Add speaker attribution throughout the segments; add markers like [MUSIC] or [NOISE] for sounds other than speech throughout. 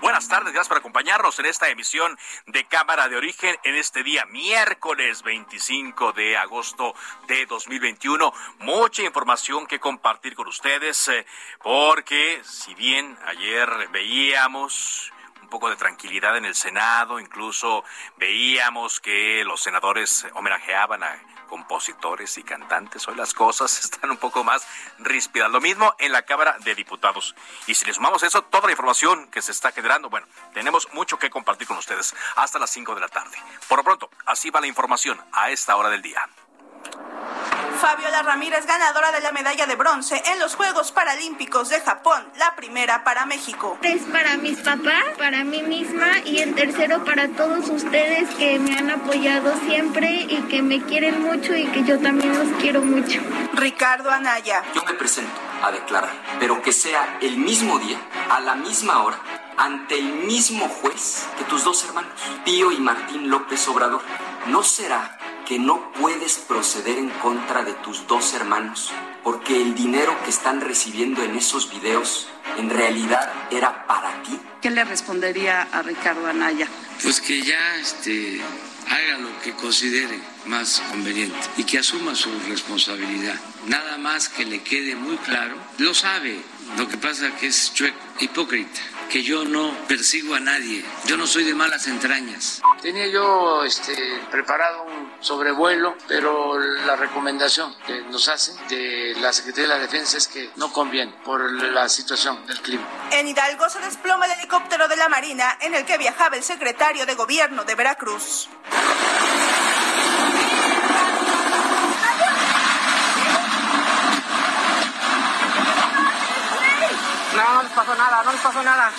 Speaker 1: Buenas tardes, gracias por acompañarnos en esta emisión de Cámara de Origen en este día miércoles 25 de agosto de 2021. Mucha información que compartir con ustedes eh, porque si bien ayer veíamos un poco de tranquilidad en el Senado, incluso veíamos que los senadores homenajeaban a compositores y cantantes. Hoy las cosas [LAUGHS] están un poco más ríspidas. Lo mismo en la Cámara de Diputados. Y si le sumamos eso, toda la información que se está generando, bueno, tenemos mucho que compartir con ustedes hasta las 5 de la tarde. Por lo pronto, así va la información a esta hora del día.
Speaker 2: Fabiola Ramírez, ganadora de la medalla de bronce en los Juegos Paralímpicos de Japón, la primera para México.
Speaker 3: Es para mis papás, para mí misma y en tercero para todos ustedes que me han apoyado siempre y que me quieren mucho y que yo también los quiero mucho.
Speaker 2: Ricardo Anaya.
Speaker 4: Yo me presento a declarar, pero que sea el mismo día, a la misma hora, ante el mismo juez que tus dos hermanos, Pío y Martín López Obrador. ¿No será que no puedes proceder en contra de tus dos hermanos porque el dinero que están recibiendo en esos videos en realidad era para ti?
Speaker 5: ¿Qué le respondería a Ricardo Anaya?
Speaker 6: Pues que ya este, haga lo que considere más conveniente y que asuma su responsabilidad. Nada más que le quede muy claro, lo sabe, lo que pasa que es chueco, hipócrita, que yo no persigo a nadie, yo no soy de malas entrañas. Tenía yo este, preparado un sobrevuelo, pero la recomendación que nos hacen de la Secretaría de la Defensa es que no conviene por la situación del clima.
Speaker 2: En Hidalgo se desploma el helicóptero de la Marina en el que viajaba el secretario de Gobierno de Veracruz.
Speaker 7: No, les pasó nada, no les pasó nada.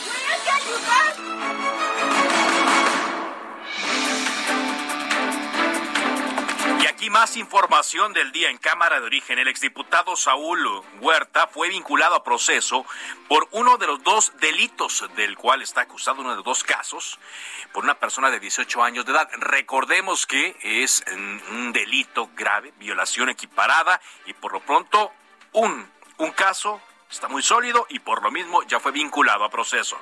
Speaker 1: Y aquí más información del día en Cámara de Origen. El exdiputado Saúl Huerta fue vinculado a proceso por uno de los dos delitos del cual está acusado, uno de los dos casos, por una persona de 18 años de edad. Recordemos que es un delito grave, violación equiparada y por lo pronto un, un caso está muy sólido y por lo mismo ya fue vinculado a proceso.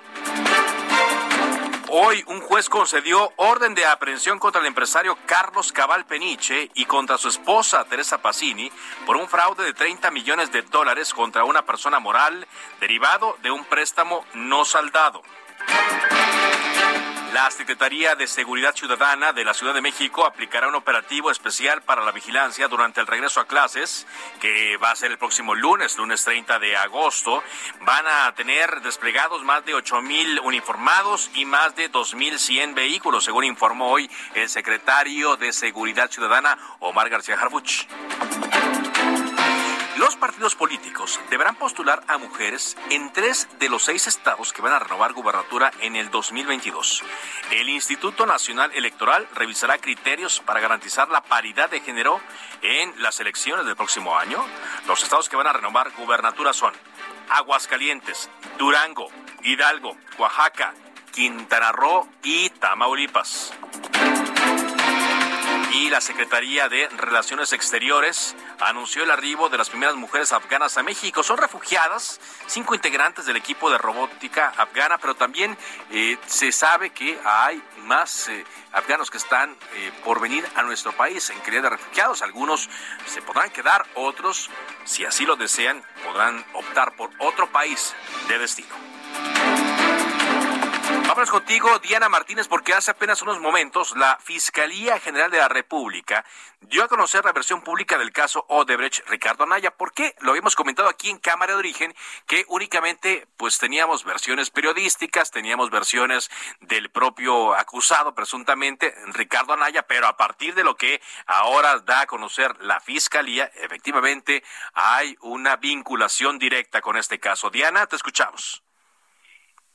Speaker 1: Hoy un juez concedió orden de aprehensión contra el empresario Carlos Cabal Peniche y contra su esposa Teresa Pacini por un fraude de 30 millones de dólares contra una persona moral derivado de un préstamo no saldado. La Secretaría de Seguridad Ciudadana de la Ciudad de México aplicará un operativo especial para la vigilancia durante el regreso a clases, que va a ser el próximo lunes, lunes 30 de agosto. Van a tener desplegados más de 8 mil uniformados y más de 2.100 vehículos, según informó hoy el secretario de Seguridad Ciudadana, Omar García Harfuch. Los partidos políticos deberán postular a mujeres en tres de los seis estados que van a renovar gubernatura en el 2022. El Instituto Nacional Electoral revisará criterios para garantizar la paridad de género en las elecciones del próximo año. Los estados que van a renovar gubernatura son Aguascalientes, Durango, Hidalgo, Oaxaca, Quintana Roo y Tamaulipas y la Secretaría de Relaciones Exteriores anunció el arribo de las primeras mujeres afganas a México. Son refugiadas, cinco integrantes del equipo de robótica afgana, pero también eh, se sabe que hay más eh, afganos que están eh, por venir a nuestro país en calidad de refugiados. Algunos se podrán quedar, otros, si así lo desean, podrán optar por otro país de destino. Vámonos contigo, Diana Martínez, porque hace apenas unos momentos la Fiscalía General de la República dio a conocer la versión pública del caso Odebrecht Ricardo Anaya. ¿Por qué? Lo habíamos comentado aquí en Cámara de Origen, que únicamente pues teníamos versiones periodísticas, teníamos versiones del propio acusado, presuntamente, Ricardo Anaya, pero a partir de lo que ahora da a conocer la Fiscalía, efectivamente hay una vinculación directa con este caso. Diana, te escuchamos.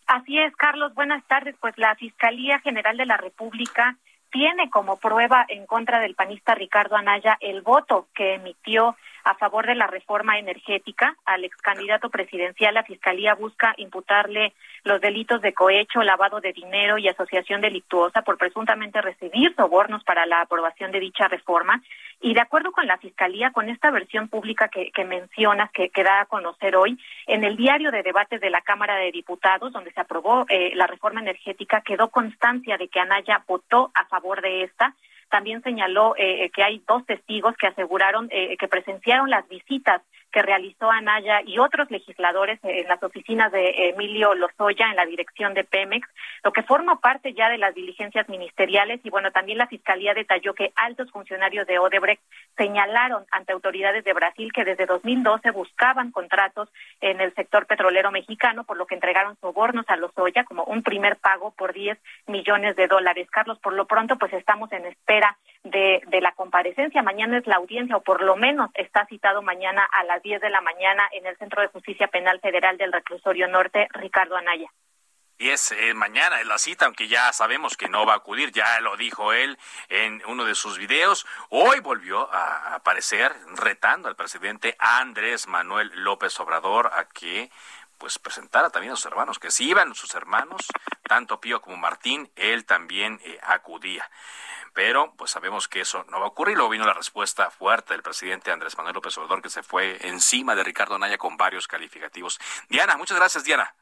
Speaker 8: Así es, Carlos. Buenas tardes. Pues la Fiscalía General de la República tiene como prueba en contra del panista Ricardo Anaya el voto que emitió a favor de la reforma energética al ex candidato presidencial. La Fiscalía busca imputarle los delitos de cohecho, lavado de dinero y asociación delictuosa por presuntamente recibir sobornos para la aprobación de dicha reforma. Y de acuerdo con la Fiscalía, con esta versión pública que, mencionas, que, que, da a conocer hoy, en el diario de debates de la Cámara de Diputados, donde se aprobó eh, la reforma energética, quedó constancia de que Anaya votó a favor de esta también señaló eh, que hay dos testigos que aseguraron eh, que presenciaron las visitas que realizó Anaya y otros legisladores en las oficinas de Emilio Lozoya en la dirección de Pemex, lo que forma parte ya de las diligencias ministeriales y bueno, también la Fiscalía detalló que altos funcionarios de Odebrecht señalaron ante autoridades de Brasil que desde 2012 buscaban contratos en el sector petrolero mexicano, por lo que entregaron sobornos a Lozoya como un primer pago por 10 millones de dólares. Carlos, por lo pronto pues estamos en espera de, de la comparecencia. Mañana es la audiencia o por lo menos está citado mañana a las 10 de la mañana en el Centro de Justicia Penal Federal del Reclusorio Norte, Ricardo Anaya.
Speaker 1: Y es eh, mañana en la cita, aunque ya sabemos que no va a acudir, ya lo dijo él en uno de sus videos. Hoy volvió a aparecer retando al presidente Andrés Manuel López Obrador a que pues presentara también a sus hermanos, que si iban sus hermanos, tanto Pío como Martín, él también eh, acudía pero pues sabemos que eso no va a ocurrir. Luego vino la respuesta fuerte del presidente Andrés Manuel López Obrador, que se fue encima de Ricardo Naya con varios calificativos. Diana, muchas gracias, Diana.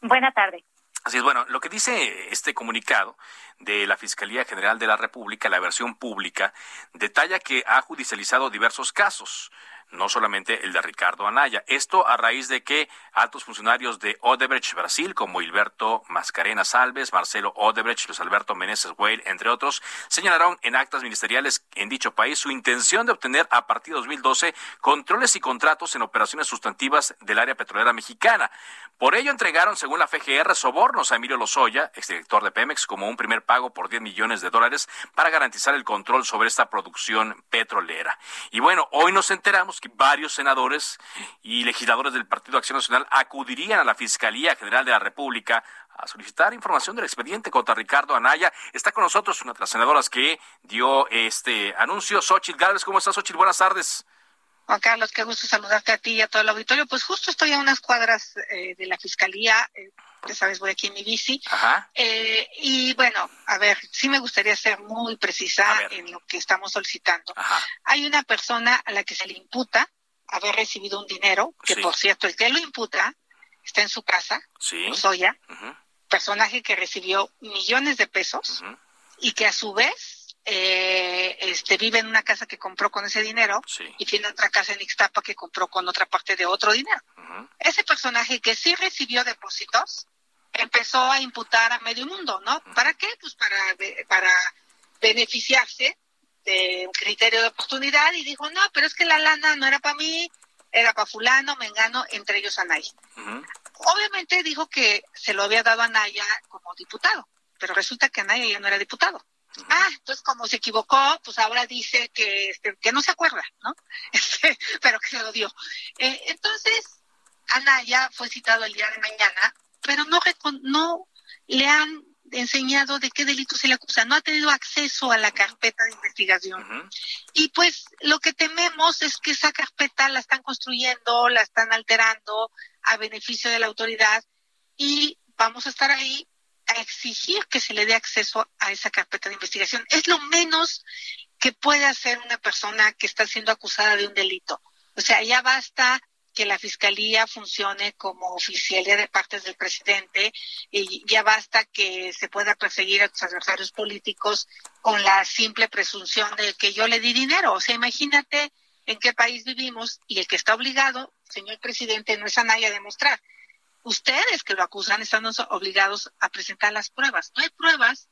Speaker 8: Buena tarde.
Speaker 1: Así es, bueno, lo que dice este comunicado de la Fiscalía General de la República, la versión pública, detalla que ha judicializado diversos casos no solamente el de Ricardo Anaya. Esto a raíz de que altos funcionarios de Odebrecht Brasil, como Hilberto Mascarena Salves, Marcelo Odebrecht, Luis Alberto Meneses Weil, entre otros, señalaron en actas ministeriales en dicho país su intención de obtener a partir de 2012 controles y contratos en operaciones sustantivas del área petrolera mexicana. Por ello entregaron, según la FGR, sobornos a Emilio Lozoya, exdirector de Pemex, como un primer pago por 10 millones de dólares para garantizar el control sobre esta producción petrolera. Y bueno, hoy nos enteramos que varios senadores y legisladores del Partido Acción Nacional acudirían a la Fiscalía General de la República a solicitar información del expediente contra Ricardo Anaya. Está con nosotros una de las senadoras que dio este anuncio, Xochitl Gálvez. ¿Cómo estás, Xochitl? Buenas tardes.
Speaker 9: Juan Carlos, qué gusto saludarte a ti y a todo el auditorio. Pues justo estoy a unas cuadras eh, de la Fiscalía. Eh, ya sabes, voy aquí en mi bici. Eh, y bueno, a ver, sí me gustaría ser muy precisa en lo que estamos solicitando. Hay una persona a la que se le imputa haber recibido un dinero, que por cierto, el que lo imputa está en su casa, sí. Soya, personaje que recibió millones de pesos y que a su vez eh, este, vive en una casa que compró con ese dinero y tiene otra casa en Ixtapa que compró con otra parte de otro dinero. Ese personaje que sí recibió depósitos empezó a imputar a medio mundo, ¿no? ¿Para qué? Pues para, para beneficiarse de un criterio de oportunidad y dijo, no, pero es que la lana no era para mí, era para fulano, mengano, entre ellos Anaya. Obviamente dijo que se lo había dado a Anaya como diputado, pero resulta que Anaya ya no era diputado. Ah, entonces como se equivocó, pues ahora dice que, este, que no se acuerda, ¿no? [LAUGHS] Este, pero que se lo dio. Eh, entonces, Anaya fue citado el día de mañana pero no, no le han enseñado de qué delito se le acusa, no ha tenido acceso a la carpeta de investigación. Y pues lo que tememos es que esa carpeta la están construyendo, la están alterando a beneficio de la autoridad y vamos a estar ahí a exigir que se le dé acceso a esa carpeta de investigación. Es lo menos que puede hacer una persona que está siendo acusada de un delito. O sea, ya basta que la fiscalía funcione como oficialía de partes del presidente y ya basta que se pueda perseguir a tus adversarios políticos con la simple presunción de que yo le di dinero. O sea, imagínate en qué país vivimos y el que está obligado, señor presidente, no es a nadie a demostrar ustedes que lo acusan están obligados a presentar las pruebas. No hay pruebas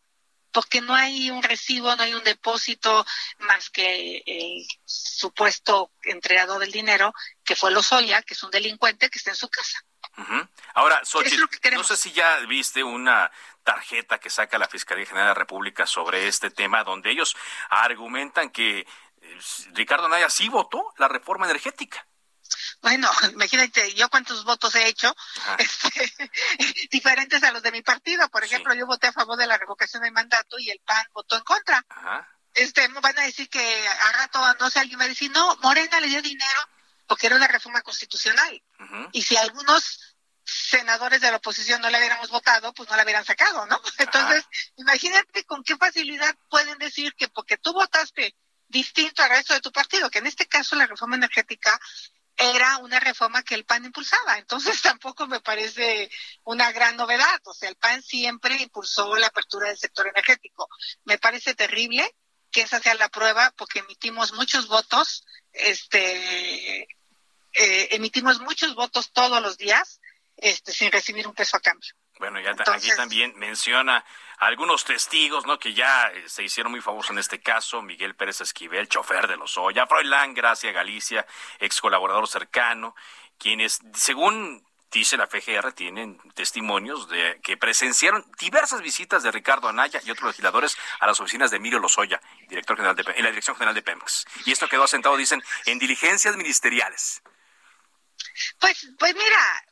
Speaker 9: porque no hay un recibo, no hay un depósito más que el supuesto entregador del dinero, que fue Lozoya, que es un delincuente que está en su casa.
Speaker 1: Ahora, Xochitl, no sé si ya viste una tarjeta que saca la Fiscalía General de la República sobre este tema, donde ellos argumentan que eh, Ricardo Naya sí votó la reforma energética.
Speaker 9: Bueno, [LAUGHS] imagínate, yo cuántos votos he hecho, [LAUGHS] este, [LAUGHS] diferentes a los de mi partido. Por ejemplo, yo voté a favor de la revocación del mandato y el PAN votó en contra. Este, van a decir que a rato, no sé, alguien va a decir, no, Morena le dio dinero porque era una reforma constitucional. Y si algunos senadores de la oposición no le hubiéramos votado, pues no la hubieran sacado, ¿no? Entonces, imagínate con qué facilidad pueden decir que porque tú votaste distinto al resto de tu partido, que en este caso la reforma energética era una reforma que el PAN impulsaba. Entonces [LAUGHS] tampoco me parece una gran novedad. O sea, el PAN siempre impulsó la apertura del sector energético. Me parece terrible que esa sea la prueba porque emitimos muchos votos, este, eh, emitimos muchos votos todos los días, este, sin recibir un peso a cambio.
Speaker 1: Bueno, ya aquí también menciona algunos testigos, ¿no? Que ya eh, se hicieron muy famosos en este caso, Miguel Pérez Esquivel, chofer de los Oya, Froilán Gracia Galicia, ex colaborador cercano, quienes, según dice la FGR, tienen testimonios de que presenciaron diversas visitas de Ricardo Anaya y otros legisladores a las oficinas de Emilio Lozoya, director general de, en la Dirección General de Pemex. Y esto quedó asentado, dicen, en diligencias ministeriales.
Speaker 9: Pues, pues mira,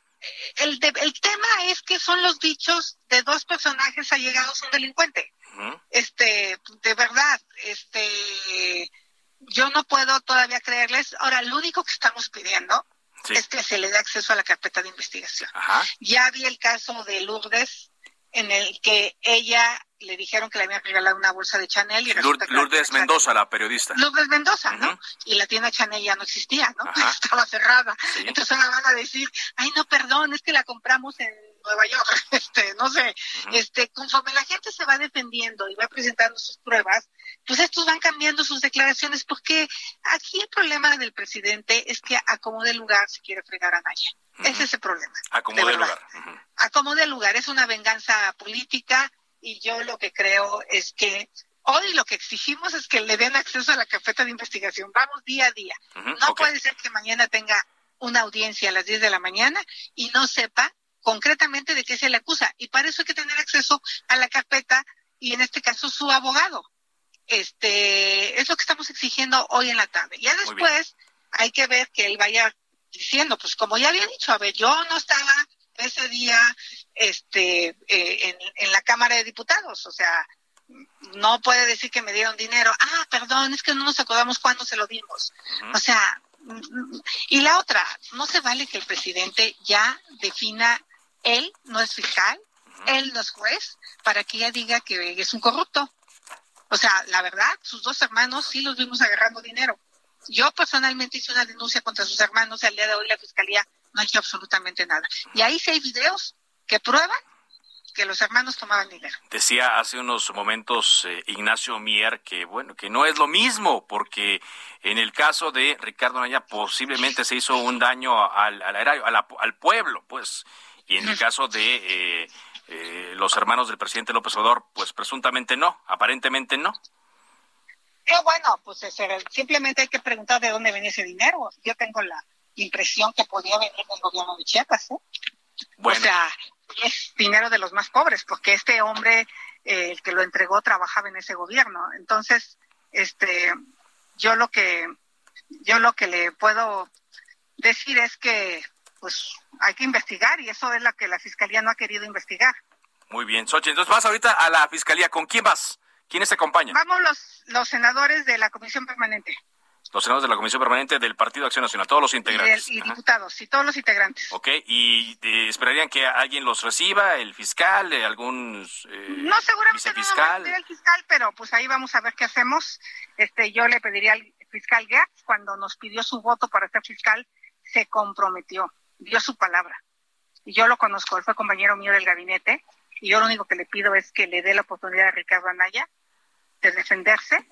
Speaker 9: el, el tema es que son los dichos de dos personajes allegados a un delincuente. Este, de verdad, este, yo no puedo todavía creerles. Ahora, lo único que estamos pidiendo es que se le dé acceso a la carpeta de investigación. Ya vi el caso de Lourdes, en el que ella le dijeron que le habían regalado una bolsa de Chanel. Y
Speaker 1: Lourdes, Mendoza, la periodista.
Speaker 9: Lourdes Mendoza, ¿no? Y la tienda Chanel ya no existía, ¿no? [LAUGHS] Estaba cerrada. Entonces ahora van a decir, ay, no, perdón, es que la compramos en Nueva York. [LAUGHS] Este, no sé, este, conforme la gente se va defendiendo y va presentando sus pruebas, pues estos van cambiando sus declaraciones porque aquí el problema del presidente es que acomode el lugar si quiere fregar a Naya. Ese es el problema.
Speaker 1: Acomode el lugar.
Speaker 9: Acomode el lugar. Es una venganza política y yo lo que creo es que hoy lo que exigimos es que le den acceso a la carpeta de investigación. Vamos día a día. no puede ser que mañana tenga una audiencia a las 10 de la mañana y no sepa concretamente de qué se le acusa. Y para eso hay que tener acceso a la carpeta y en este caso su abogado. Este es lo que estamos exigiendo hoy en la tarde. Ya después hay que ver que él vaya diciendo, pues como ya había dicho, a ver, yo no estaba ese día este eh, en, la Cámara de Diputados, o sea, no puede decir que me dieron dinero. Ah, perdón, es que no nos acordamos cuándo se lo dimos. O sea, y la otra, no se vale que el presidente ya defina, él no es fiscal, él no es juez, para que ella diga que es un corrupto. O sea, la verdad, sus dos hermanos sí los vimos agarrando dinero. Yo personalmente hice una denuncia contra sus hermanos y al día de hoy la fiscalía no ha hecho absolutamente nada. Y ahí sí hay videos que prueban que los hermanos tomaban dinero.
Speaker 1: Decía hace unos momentos eh, Ignacio Mier que bueno, que no es lo mismo porque en el caso de Ricardo Naya posiblemente se hizo un daño al al, al pueblo, pues, y en el caso de eh, eh, los hermanos del presidente López Obrador, pues presuntamente no, aparentemente no.
Speaker 9: bueno, pues simplemente hay que preguntar de dónde venía ese dinero. Yo tengo la impresión que podía venir del gobierno de Chiapas, ¿eh? O sea, es dinero de los más pobres, porque este hombre, eh, el que lo entregó, trabajaba en ese gobierno. Entonces, este, yo lo que, yo lo que le puedo decir es que, pues, hay que investigar y eso es lo que la fiscalía no ha querido investigar.
Speaker 1: Muy bien, Sochi. Entonces vas ahorita a la fiscalía. ¿Con quién vas? ¿Quiénes te acompañan?
Speaker 9: Vamos los, los senadores de la comisión permanente
Speaker 1: los senadores de la Comisión Permanente del Partido Acción Nacional, todos los integrantes.
Speaker 9: Y, diputados, y todos los integrantes.
Speaker 1: Ok, ¿y eh, esperarían que alguien los reciba, el fiscal, eh, algún
Speaker 9: eh, No, seguramente no el fiscal, pero pues ahí vamos a ver qué hacemos. Este, Yo le pediría al fiscal Gertz, cuando nos pidió su voto para ser fiscal, se comprometió, dio su palabra. Y yo lo conozco, él fue compañero mío del gabinete, y yo lo único que le pido es que le dé la oportunidad a Ricardo Anaya de defenderse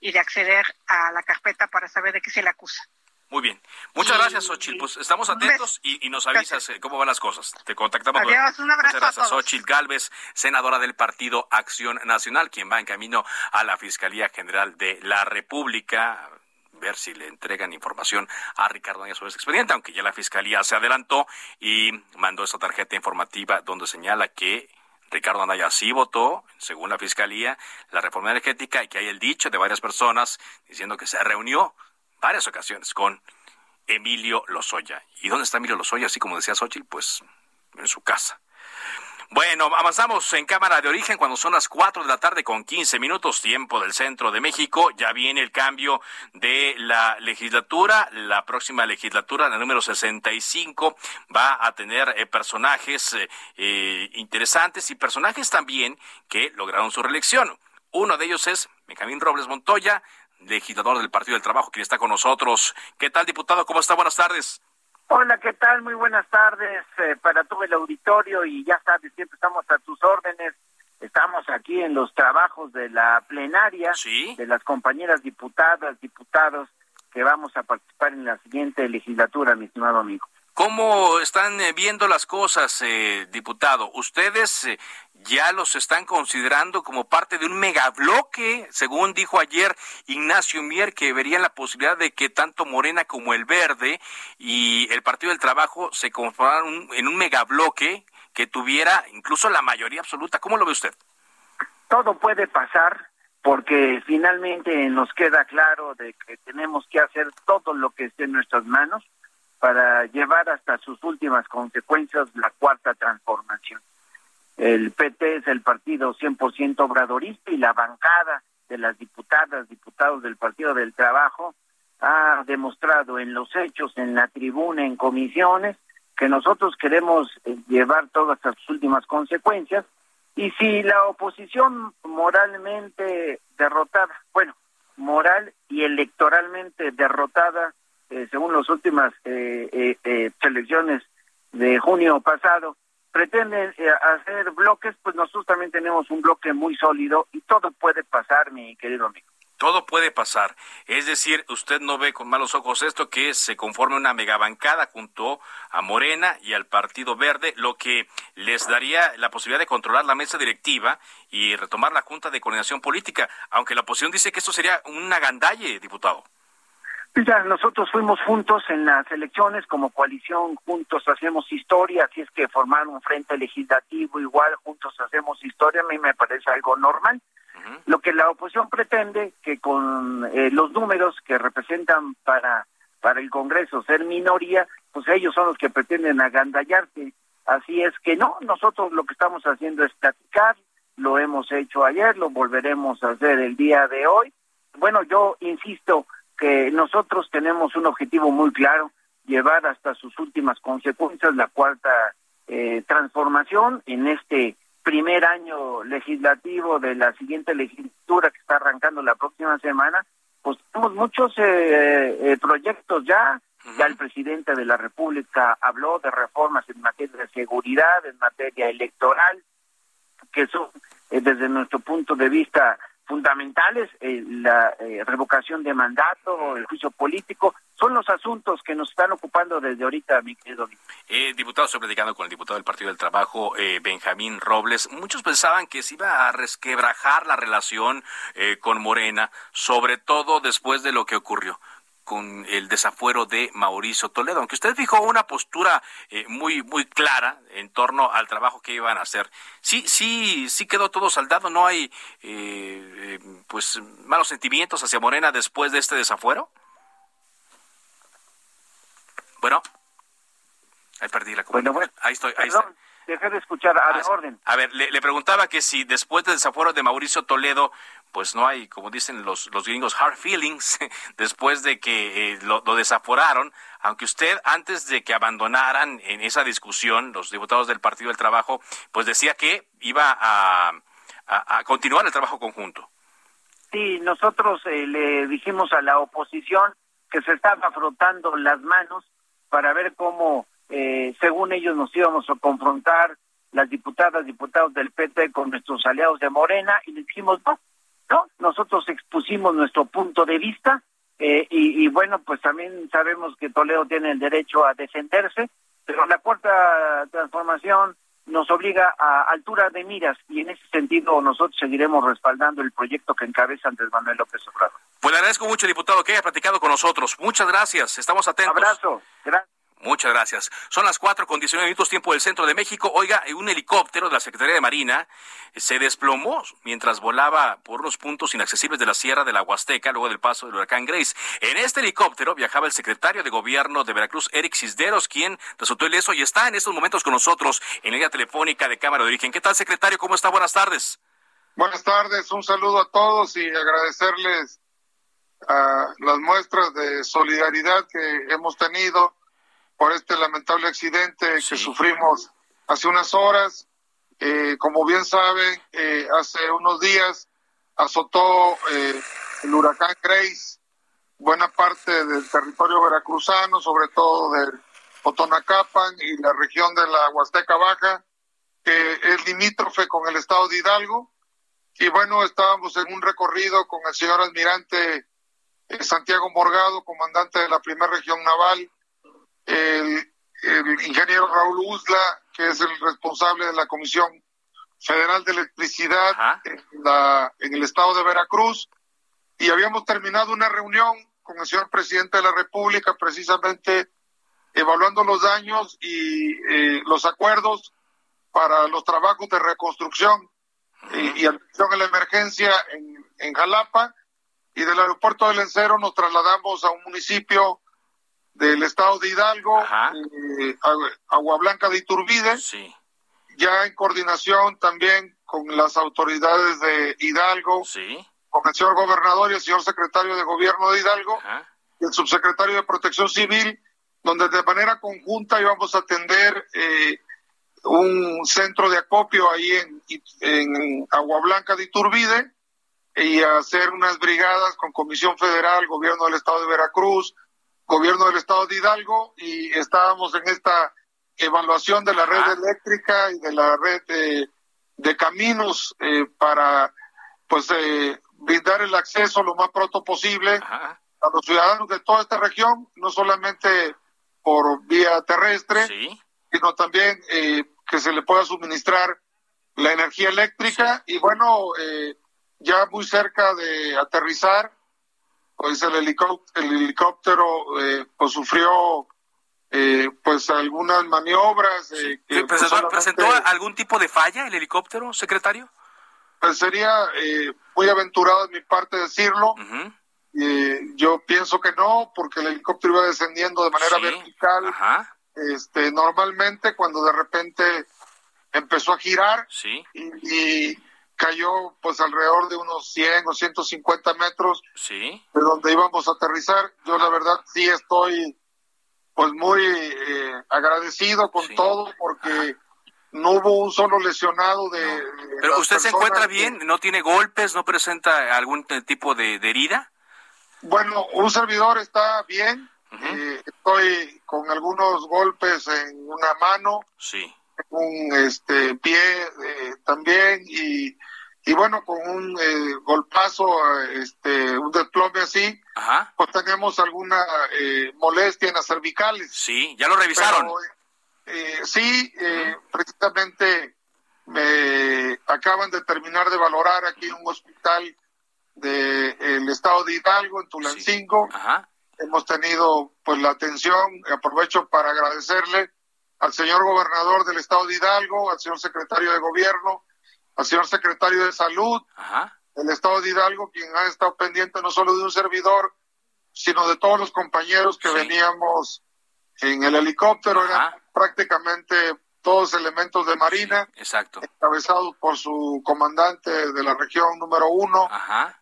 Speaker 9: y de acceder a la carpeta para saber de qué se le acusa.
Speaker 1: Muy bien. Muchas gracias, Xochitl. Pues estamos atentos y, nos avisas eh, cómo van las cosas. Te contactamos.
Speaker 9: Adiós, un abrazo
Speaker 1: Muchas gracias, Xochitl Galvez, senadora del Partido Acción Nacional, quien va en camino a la Fiscalía General de la República ver si le entregan información a Ricardo Anaya sobre este expediente, aunque ya la Fiscalía se adelantó y mandó esa tarjeta informativa donde señala que Ricardo Anaya sí votó, según la Fiscalía, la reforma energética y que hay el dicho de varias personas diciendo que se reunió varias ocasiones con Emilio Lozoya. ¿Y dónde está Emilio Lozoya? Así como decía Xochitl, pues en su casa. Bueno, avanzamos en cámara de origen cuando son las 4 de la tarde con 15 minutos tiempo del centro de México. Ya viene el cambio de la legislatura. La próxima legislatura, la número 65, va a tener eh, personajes eh, eh, interesantes y personajes también que lograron su reelección. Uno de ellos es Benjamín Robles Montoya, legislador del Partido del Trabajo, quien está con nosotros. ¿Qué tal, diputado? ¿Cómo está? Buenas tardes.
Speaker 10: Hola, ¿qué tal? Muy buenas tardes eh, para todo el auditorio y ya sabes, siempre estamos a tus órdenes. Estamos aquí en los trabajos de la plenaria de las compañeras diputadas, diputados que vamos a participar en la siguiente legislatura, mi estimado amigo.
Speaker 1: ¿Cómo están eh, viendo las cosas, eh, diputado? ¿Ustedes eh, ya los están considerando como parte de un megabloque? Según dijo ayer Ignacio Mier, que verían la posibilidad de que tanto Morena como el Verde y el Partido del Trabajo se conformaran en un megabloque que tuviera incluso la mayoría absoluta. ¿Cómo lo ve usted?
Speaker 10: Todo puede pasar porque finalmente nos queda claro de que tenemos que hacer todo lo que esté en nuestras manos para llevar hasta sus últimas consecuencias la cuarta transformación. El PT es el partido 100% obradorista y la bancada de las diputadas, diputados del Partido del Trabajo ha demostrado en los hechos, en la tribuna, en comisiones, que nosotros queremos eh, llevar todas sus últimas consecuencias y si la oposición moralmente derrotada, bueno, moral y electoralmente derrotada eh, según las últimas eh, eh, selecciones de junio pasado, pretenden hacer bloques, pues nosotros también tenemos un bloque muy sólido y todo puede pasar, mi querido amigo.
Speaker 1: Todo puede pasar. Es decir, usted no ve con malos ojos esto que se conforme una megabancada junto a Morena y al Partido Verde, lo que les daría la posibilidad de controlar la mesa directiva y retomar la Junta de Coordinación Política, aunque la oposición dice que esto sería un agandalle, diputado.
Speaker 10: Mira, nosotros fuimos juntos en las elecciones como coalición, juntos hacemos historia, así es que formar un frente legislativo igual, juntos hacemos historia, a mí me parece algo normal. Lo que la oposición pretende, que con eh, los números que representan para, para el Congreso ser minoría, pues ellos son los que pretenden agandallarte. Así es que no, nosotros lo que estamos haciendo es platicar, lo hemos hecho ayer, lo volveremos a hacer el día de hoy. Bueno, yo insisto, que nosotros tenemos un objetivo muy claro, llevar hasta sus últimas consecuencias la cuarta eh, transformación en este primer año legislativo de la siguiente legislatura que está arrancando la próxima semana, pues tenemos muchos eh, eh, proyectos ya. Ya el presidente de la República habló de reformas en materia de seguridad, en materia electoral, que son, desde nuestro punto de vista, fundamentales, eh, la eh, revocación de mandato, el juicio político, son los asuntos que nos están ocupando desde ahorita, mi querido.
Speaker 1: Eh, diputado, estoy platicando con el diputado del Partido del Trabajo, eh, Benjamín Robles. Muchos pensaban que se iba a resquebrajar la relación con Morena, sobre todo después de lo que ocurrió con el desafuero de Mauricio Toledo, aunque usted fijó una postura eh, muy muy clara en torno al trabajo que iban a hacer. Sí, sí, sí quedó todo saldado, no hay eh, eh, pues malos sentimientos hacia Morena después de este desafuero. Bueno, ahí perdí la
Speaker 10: comunicación. ahí estoy, ahí está. Dejé de escuchar a la ah, orden.
Speaker 1: A ver, le, le, preguntaba que si después del desafuero de Mauricio Toledo pues no hay, como dicen los, los gringos, hard feelings [LAUGHS] después de que eh, lo, desaforaron, aunque usted antes de que abandonaran en esa discusión los diputados del Partido del Trabajo, pues decía que iba a, a, continuar el trabajo conjunto.
Speaker 10: Sí, nosotros eh, le dijimos a la oposición que se estaba frotando las manos para ver cómo, eh, según ellos, nos íbamos a confrontar las diputadas, diputados del PT con nuestros aliados de Morena y le dijimos, no, ¿no? Nosotros expusimos nuestro punto de vista, Eh, y, bueno, pues también sabemos que Toledo tiene el derecho a defenderse, pero la cuarta transformación nos obliga a altura de miras y en ese sentido nosotros seguiremos respaldando el proyecto que encabeza Andrés Manuel López Obrador.
Speaker 1: Pues le agradezco mucho, diputado, que haya platicado con nosotros. Muchas gracias, estamos atentos.
Speaker 10: Abrazo, gracias.
Speaker 1: Muchas gracias. Son las cuatro con 19 minutos tiempo del centro de México. Oiga, un helicóptero de la Secretaría de Marina se desplomó mientras volaba por unos puntos inaccesibles de la Sierra de la Huasteca luego del paso del huracán Grace. En este helicóptero viajaba el secretario de Gobierno de Veracruz, Eric Cisderos, quien resultó ileso y está en estos momentos con nosotros en la línea telefónica de Cámara de Origen. ¿Qué tal, secretario? ¿Cómo está? Buenas tardes.
Speaker 11: Buenas tardes. Un saludo a todos y agradecerles a las muestras de solidaridad que hemos tenido por este lamentable accidente que sufrimos hace unas horas. Eh, como bien saben, eh, hace unos días azotó eh, el huracán Grace buena parte del territorio veracruzano, sobre todo del Otonacapan y la región de la Huasteca Baja, que es limítrofe con el estado de Hidalgo. Y bueno, estábamos en un recorrido con el señor almirante Santiago Morgado, comandante de la primera región naval, el, ingeniero Raúl Uzla, que es el responsable de la Comisión Federal de Electricidad en, la, en el estado de Veracruz, y habíamos terminado una reunión con el señor presidente de la República, precisamente evaluando los daños y eh, los acuerdos para los trabajos de reconstrucción y, atención a la emergencia en, en Jalapa, y del aeropuerto del Encero nos trasladamos a un municipio del estado de Hidalgo, eh, Agua Blanca de Iturbide, ya en coordinación también con las autoridades de Hidalgo, con el señor gobernador y el señor secretario de gobierno de Hidalgo, y el subsecretario de Protección Civil, donde de manera conjunta íbamos a atender eh, un centro de acopio ahí en, en Agua Blanca de Iturbide y hacer unas brigadas con Comisión Federal, Gobierno del Estado de Veracruz, gobierno del estado de Hidalgo y estábamos en esta evaluación de la red eléctrica y de la red de, caminos eh, para pues eh, brindar el acceso lo más pronto posible a los ciudadanos de toda esta región, no solamente por vía terrestre, sino también eh, que se le pueda suministrar la energía eléctrica y bueno, ya muy cerca de aterrizar, pues el helicóptero, el helicóptero eh, pues sufrió eh, pues algunas maniobras. Eh,
Speaker 1: pues, ¿Presentó, algún tipo de falla el helicóptero, secretario?
Speaker 11: Pues sería muy aventurado de mi parte decirlo. yo pienso que no, porque el helicóptero iba descendiendo de manera vertical. Este, normalmente cuando de repente empezó a girar
Speaker 1: sí.
Speaker 11: y cayó pues alrededor de unos 100 o 150 metros
Speaker 1: sí.
Speaker 11: de donde íbamos a aterrizar. Yo la verdad sí estoy pues muy eh, agradecido con todo porque no hubo un solo lesionado de...
Speaker 1: Pero usted se encuentra bien, no tiene golpes, no presenta algún tipo de, herida.
Speaker 11: Bueno, un servidor está bien, eh, estoy con algunos golpes en una mano.
Speaker 1: Sí
Speaker 11: un este pie eh, también y, y bueno con un eh, golpazo este un desplome así pues tenemos alguna eh, molestia en las cervicales.
Speaker 1: Sí ya lo revisaron
Speaker 11: sí precisamente me acaban de terminar de valorar aquí en un hospital del estado de Hidalgo en Tulancingo. Hemos tenido pues la atención aprovecho para agradecerle al señor gobernador del estado de Hidalgo, al señor secretario de gobierno, al señor secretario de salud del estado de Hidalgo, quien ha estado pendiente no solo de un servidor, sino de todos los compañeros que veníamos en el helicóptero. Eran prácticamente todos elementos de Marina,
Speaker 1: exacto.
Speaker 11: encabezados por su comandante de la región número uno,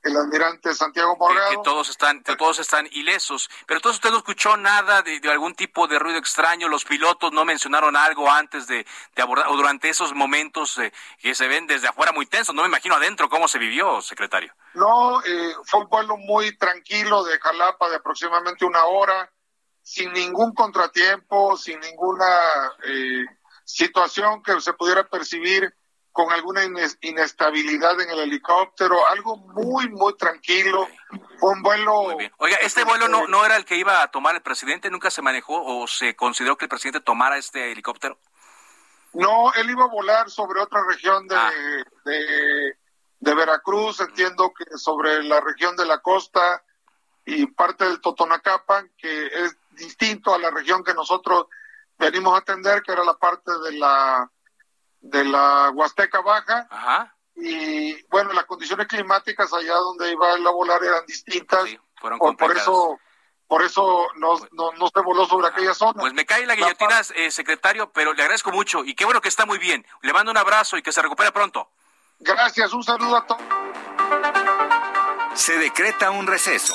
Speaker 11: el almirante Santiago Morgado.
Speaker 1: Que, todos están, todos están ilesos. Pero entonces usted no escuchó nada de, algún tipo de ruido extraño, los pilotos no mencionaron algo antes de, abordar, o durante esos momentos eh, que se ven desde afuera muy tensos. No me imagino adentro cómo se vivió, secretario.
Speaker 11: No, eh, fue un vuelo muy tranquilo de Jalapa de aproximadamente una hora, sin ningún contratiempo, sin ninguna... Eh, situación que se pudiera percibir con alguna inestabilidad en el helicóptero, algo muy, muy tranquilo. Fue un vuelo.
Speaker 12: Oiga, ¿este vuelo no, no era el que iba a tomar el presidente? ¿Nunca se manejó o se consideró que el presidente tomara este helicóptero?
Speaker 11: No, él iba a volar sobre otra región de, ah. de, de, Veracruz, entiendo que sobre la región de la costa y parte del Totonacapan, que es distinto a la región que nosotros venimos a atender, que era la parte de la de la Huasteca Baja.
Speaker 12: Ajá
Speaker 11: y bueno, las condiciones climáticas allá donde iba a volar eran distintas. por, eso por eso no, no, se voló sobre aquella zona.
Speaker 12: Pues me cae la guillotina, eh, secretario, pero le agradezco mucho y qué bueno que está muy bien. Le mando un abrazo y que se recupere pronto.
Speaker 11: Gracias, un saludo a todos.
Speaker 1: Se decreta un receso.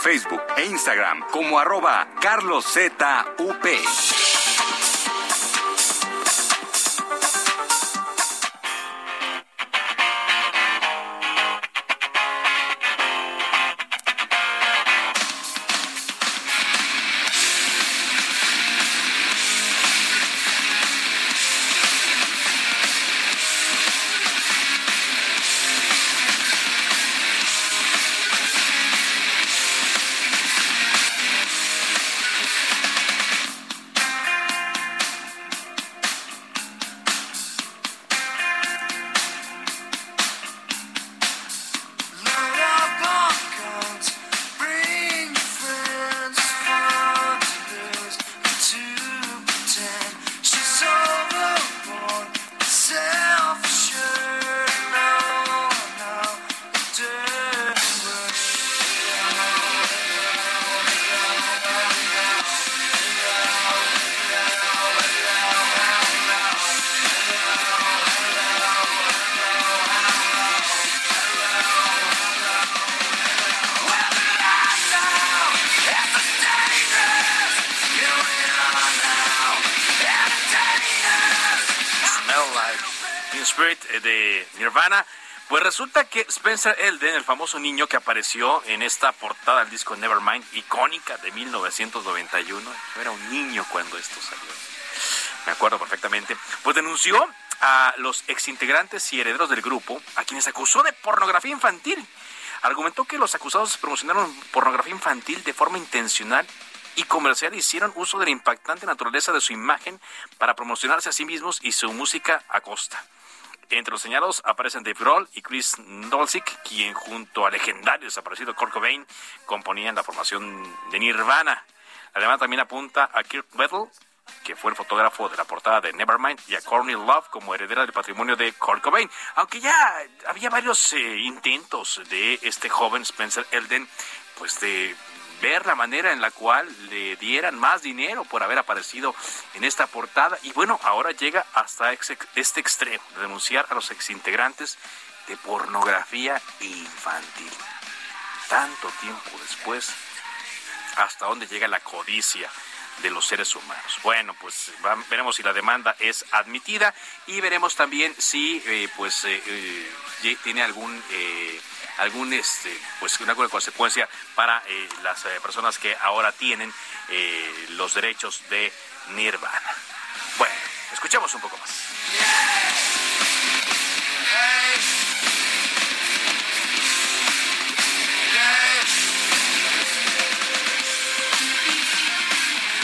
Speaker 1: Facebook e Instagram como arroba carloszup. Resulta que Spencer Elden, el famoso niño que apareció en esta portada del disco Nevermind, icónica de 1991, era un niño cuando esto salió. Me acuerdo perfectamente. Pues denunció a los exintegrantes y herederos del grupo, a quienes acusó de pornografía infantil. Argumentó que los acusados promocionaron pornografía infantil de forma intencional y comercial hicieron uso de la impactante naturaleza de su imagen para promocionarse a sí mismos y su música a costa. Entre los señalados aparecen Dave Grohl y Chris Dolcic, quien junto al legendario desaparecido Kurt Cobain componían la formación de Nirvana. Además también apunta a Kirk Weddle, que fue el fotógrafo de la portada de Nevermind, y a Courtney Love como heredera del patrimonio de Kurt Cobain. Aunque ya había varios eh, intentos de este joven Spencer Elden, pues de ver la manera en la cual le dieran más dinero por haber aparecido en esta portada. Y bueno, ahora llega hasta este extremo de denunciar a los exintegrantes de pornografía infantil. Tanto tiempo después, hasta dónde llega la codicia de los seres humanos. Bueno, pues veremos si la demanda es admitida y veremos también si eh, pues eh, eh, tiene algún algún este pues una consecuencia para las personas que ahora tienen los derechos de Nirvana. Bueno, escuchemos un poco más.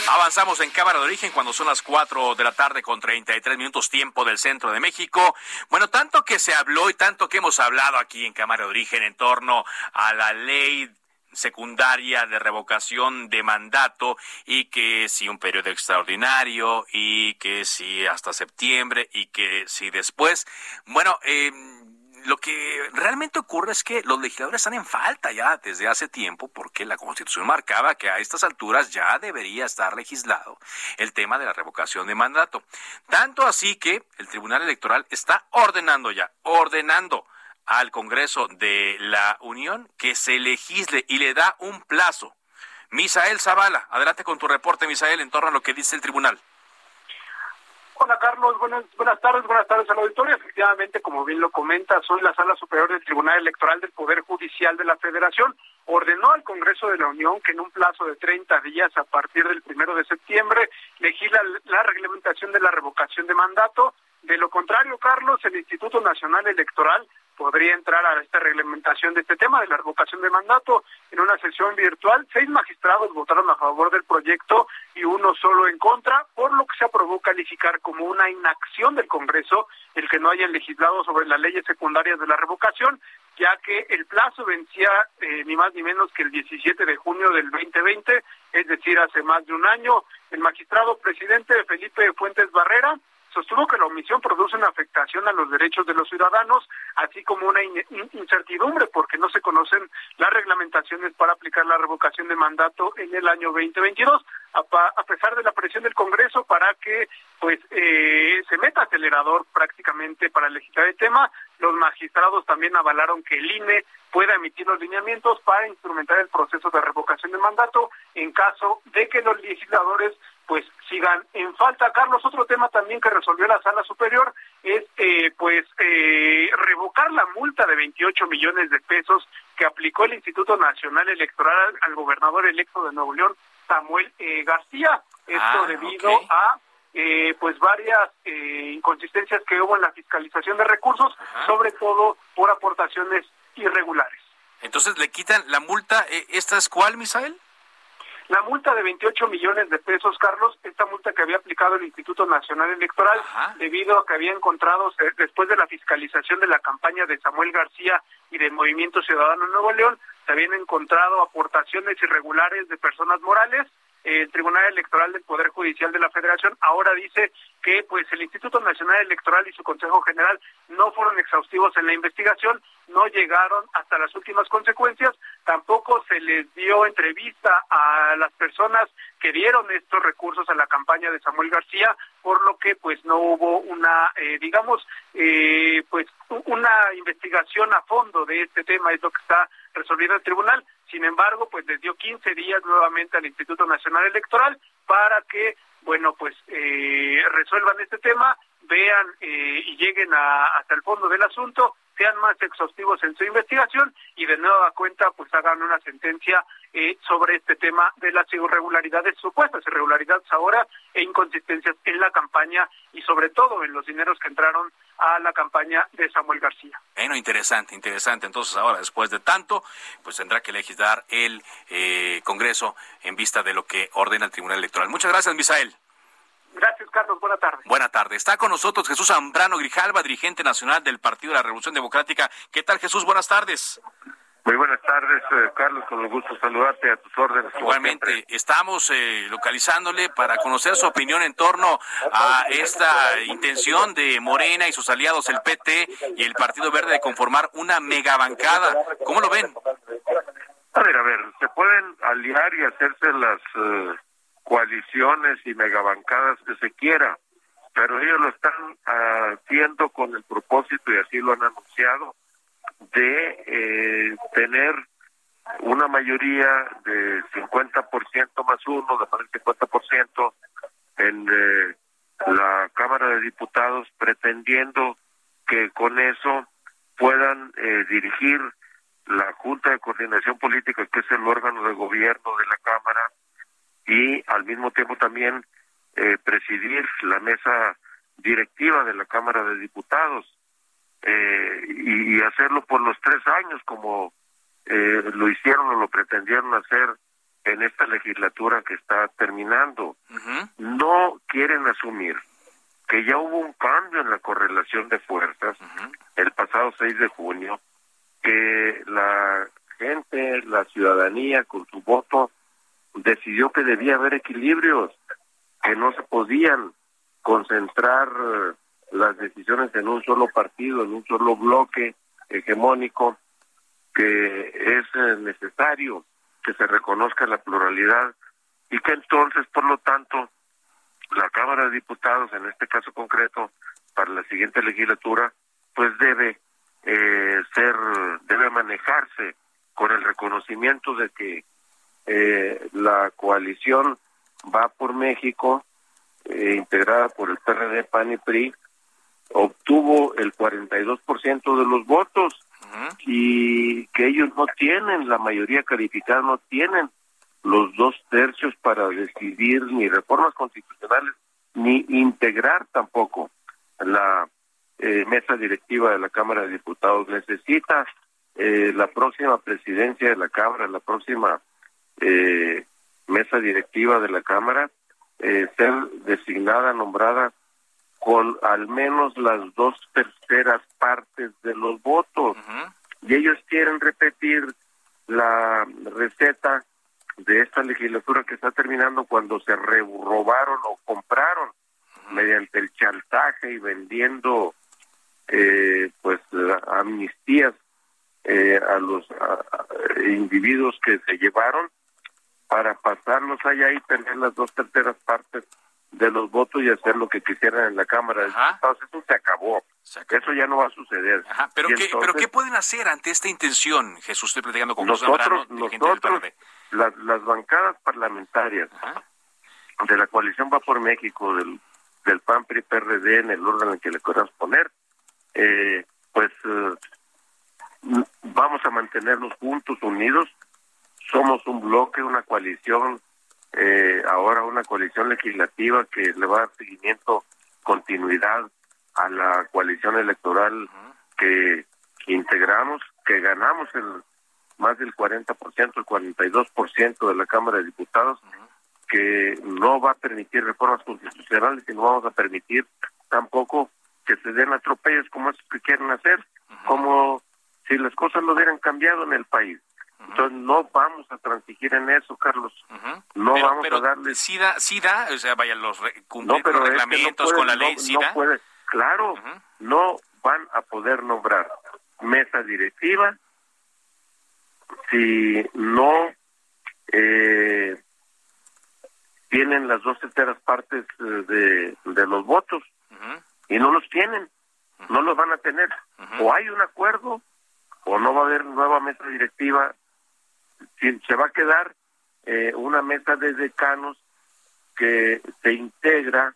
Speaker 1: Avanzamos en Cámara de Origen cuando son las 4 de la tarde con 33 minutos tiempo del centro de México. Bueno, tanto que se habló y tanto que hemos hablado aquí en Cámara de Origen en torno a la ley secundaria de revocación de mandato y que si un periodo extraordinario y que si hasta septiembre y que si después. Bueno, eh, lo que realmente ocurre es que los legisladores están en falta ya desde hace tiempo porque la Constitución marcaba que a estas alturas ya debería estar legislado el tema de la revocación de mandato. Tanto así que el Tribunal Electoral está ordenando ya, ordenando al Congreso de la Unión que se legisle y le da un plazo. Misael Zavala, adelante con tu reporte, Misael, en torno a lo que dice el tribunal.
Speaker 13: Hola Carlos, buenas, buenas tardes, buenas tardes al auditorio. Efectivamente, como bien lo comenta, soy la Sala Superior del Tribunal Electoral del Poder Judicial de la Federación. Ordenó al Congreso de la Unión que en un plazo de 30 días a partir del primero de septiembre legisla la reglamentación de la revocación de mandato. De lo contrario, Carlos, el Instituto Nacional Electoral podría entrar a esta reglamentación de este tema de la revocación de mandato en una sesión virtual. Seis magistrados votaron a favor del proyecto y uno solo en contra, por lo que se aprobó calificar como una inacción del Congreso el que no hayan legislado sobre las leyes secundarias de la revocación, ya que el plazo vencía eh, ni más ni menos que el 17 de junio del 2020, es decir, hace más de un año. El magistrado presidente Felipe Fuentes Barrera sostuvo que la omisión produce una afectación a los derechos de los ciudadanos, así como una incertidumbre porque no se conocen las reglamentaciones para aplicar la revocación de mandato en el año 2022, a, pesar de la presión del Congreso para que pues eh, se meta acelerador prácticamente para legislar el tema. Los magistrados también avalaron que el INE pueda emitir los lineamientos para instrumentar el proceso de revocación de mandato en caso de que los legisladores pues sigan en falta. Carlos, otro tema también que resolvió la sala superior es eh, pues eh, revocar la multa de 28 millones de pesos que aplicó el Instituto Nacional Electoral al gobernador electo de Nuevo León, Samuel eh, García. Esto
Speaker 1: Ah,
Speaker 13: debido a eh, pues varias eh, inconsistencias que hubo en la fiscalización de recursos, sobre todo por aportaciones irregulares.
Speaker 1: Entonces le quitan la multa. eh, ¿Esta es cuál, Misael?
Speaker 13: La multa de 28 millones de pesos, Carlos, esta multa que había aplicado el Instituto Nacional Electoral, debido a que había encontrado, eh, después de la fiscalización de la campaña de Samuel García y del Movimiento Ciudadano Nuevo León, se habían encontrado aportaciones irregulares de personas morales. El Tribunal Electoral del Poder Judicial de la Federación ahora dice que pues el Instituto Nacional Electoral y su Consejo General no fueron exhaustivos en la investigación, no llegaron hasta las últimas consecuencias, tampoco se les dio entrevista a las personas que dieron estos recursos a la campaña de Samuel García, por lo que pues no hubo una, eh, digamos, eh, pues una investigación a fondo de este tema, es lo que está resolviendo el tribunal. Sin embargo, pues les dio 15 días nuevamente al Instituto Nacional Electoral para que, bueno, pues eh, resuelvan este tema, vean eh, y lleguen a- hasta el fondo del asunto, sean más exhaustivos en su investigación y de nueva cuenta pues hagan una sentencia eh, sobre este tema de las irregularidades, supuestas irregularidades ahora e inconsistencias en la campaña y sobre todo en los dineros que entraron a la campaña de Samuel García.
Speaker 1: Bueno, interesante, interesante. Entonces ahora, después de tanto, pues tendrá que legislar el eh, Congreso en vista de lo que ordena el Tribunal Electoral. Muchas gracias, Misael.
Speaker 13: Gracias, Carlos. Buena tarde.
Speaker 1: Buena tarde. Está con nosotros Jesús Zambrano Grijalva, dirigente nacional del Partido de la Revolución Democrática. ¿Qué tal, Jesús? Buenas tardes.
Speaker 14: Muy buenas tardes, eh, Carlos, con el gusto saludarte a tus órdenes.
Speaker 1: Igualmente, estamos eh, localizándole para conocer su opinión en torno a esta intención de Morena y sus aliados, el PT y el Partido Verde, de conformar una megabancada. ¿Cómo lo ven?
Speaker 14: A ver, a ver, se pueden aliar y hacerse las eh, coaliciones y megabancadas que se quiera, pero ellos lo están ah, haciendo con el propósito, y así lo han anunciado, de eh, tener una mayoría de 50% más uno, de más del 50% en eh, la Cámara de Diputados, pretendiendo que con eso puedan eh, dirigir la Junta de Coordinación Política, que es el órgano de gobierno de la Cámara, y al mismo tiempo también eh, presidir la mesa directiva de la Cámara de Diputados eh, y, y hacerlo por los tres años como eh, lo hicieron o lo pretendieron hacer en esta legislatura que está terminando. No quieren asumir que ya hubo un cambio en la correlación de fuerzas el pasado 6 de junio, que la gente, la ciudadanía, con su voto, decidió que debía haber equilibrios, que no se podían concentrar eh, las decisiones en un solo partido, en un solo bloque hegemónico, que es eh, necesario que se reconozca la pluralidad y que entonces, por lo tanto, la Cámara de Diputados, en este caso concreto, para la siguiente legislatura, pues debe eh, ser, debe manejarse con el reconocimiento de que eh, la coalición va por México, eh, integrada por el PRD, PAN y PRI, obtuvo el 42% de los votos y que ellos no tienen, la mayoría calificada no tienen los dos tercios para decidir ni reformas constitucionales ni integrar tampoco la eh, mesa directiva de la Cámara de Diputados. Necesita eh, la próxima presidencia de la Cámara, la próxima eh, mesa directiva de la Cámara, ser designada, nombrada con al menos las dos terceras partes de los votos. Y ellos quieren repetir la receta de esta legislatura que está terminando cuando se robaron o compraron mediante el chantaje y vendiendo eh, pues amnistías eh, a los individuos que se llevaron para pasarlos allá y tener las dos terceras partes de los votos y hacer lo que quisieran en la Cámara de Diputados. Eso se acabó. Eso ya no va a suceder.
Speaker 1: ¿Pero, qué, ¿Pero qué pueden hacer ante esta intención, Jesús? Estoy platicando con
Speaker 14: nosotros, nosotros las, las bancadas parlamentarias de la coalición Va por México, del, del PAN, PRI, PRD, en el orden en que le queramos poner, eh, pues eh, vamos a mantenernos juntos, unidos. Somos un bloque, una coalición eh, ahora una coalición legislativa que le va a dar seguimiento, continuidad a la coalición electoral que, integramos, que ganamos el más del 40%, el 42% de la Cámara de Diputados, que no va a permitir reformas constitucionales y no vamos a permitir tampoco que se den atropellos como esos que quieren hacer, como si las cosas no hubieran cambiado en el país. Entonces no vamos a transigir en eso, Carlos. No vamos a darle.
Speaker 1: Sí da, sí da, o sea, vaya, los cumplir los reglamentos con la ley, sí da.
Speaker 14: Puede, claro, no van a poder nombrar mesa directiva si no eh, tienen las dos terceras partes eh, de, de los votos y no los tienen, no los van a tener. O hay un acuerdo o no va a haber nueva mesa directiva se va a quedar eh, una mesa de decanos que se integra,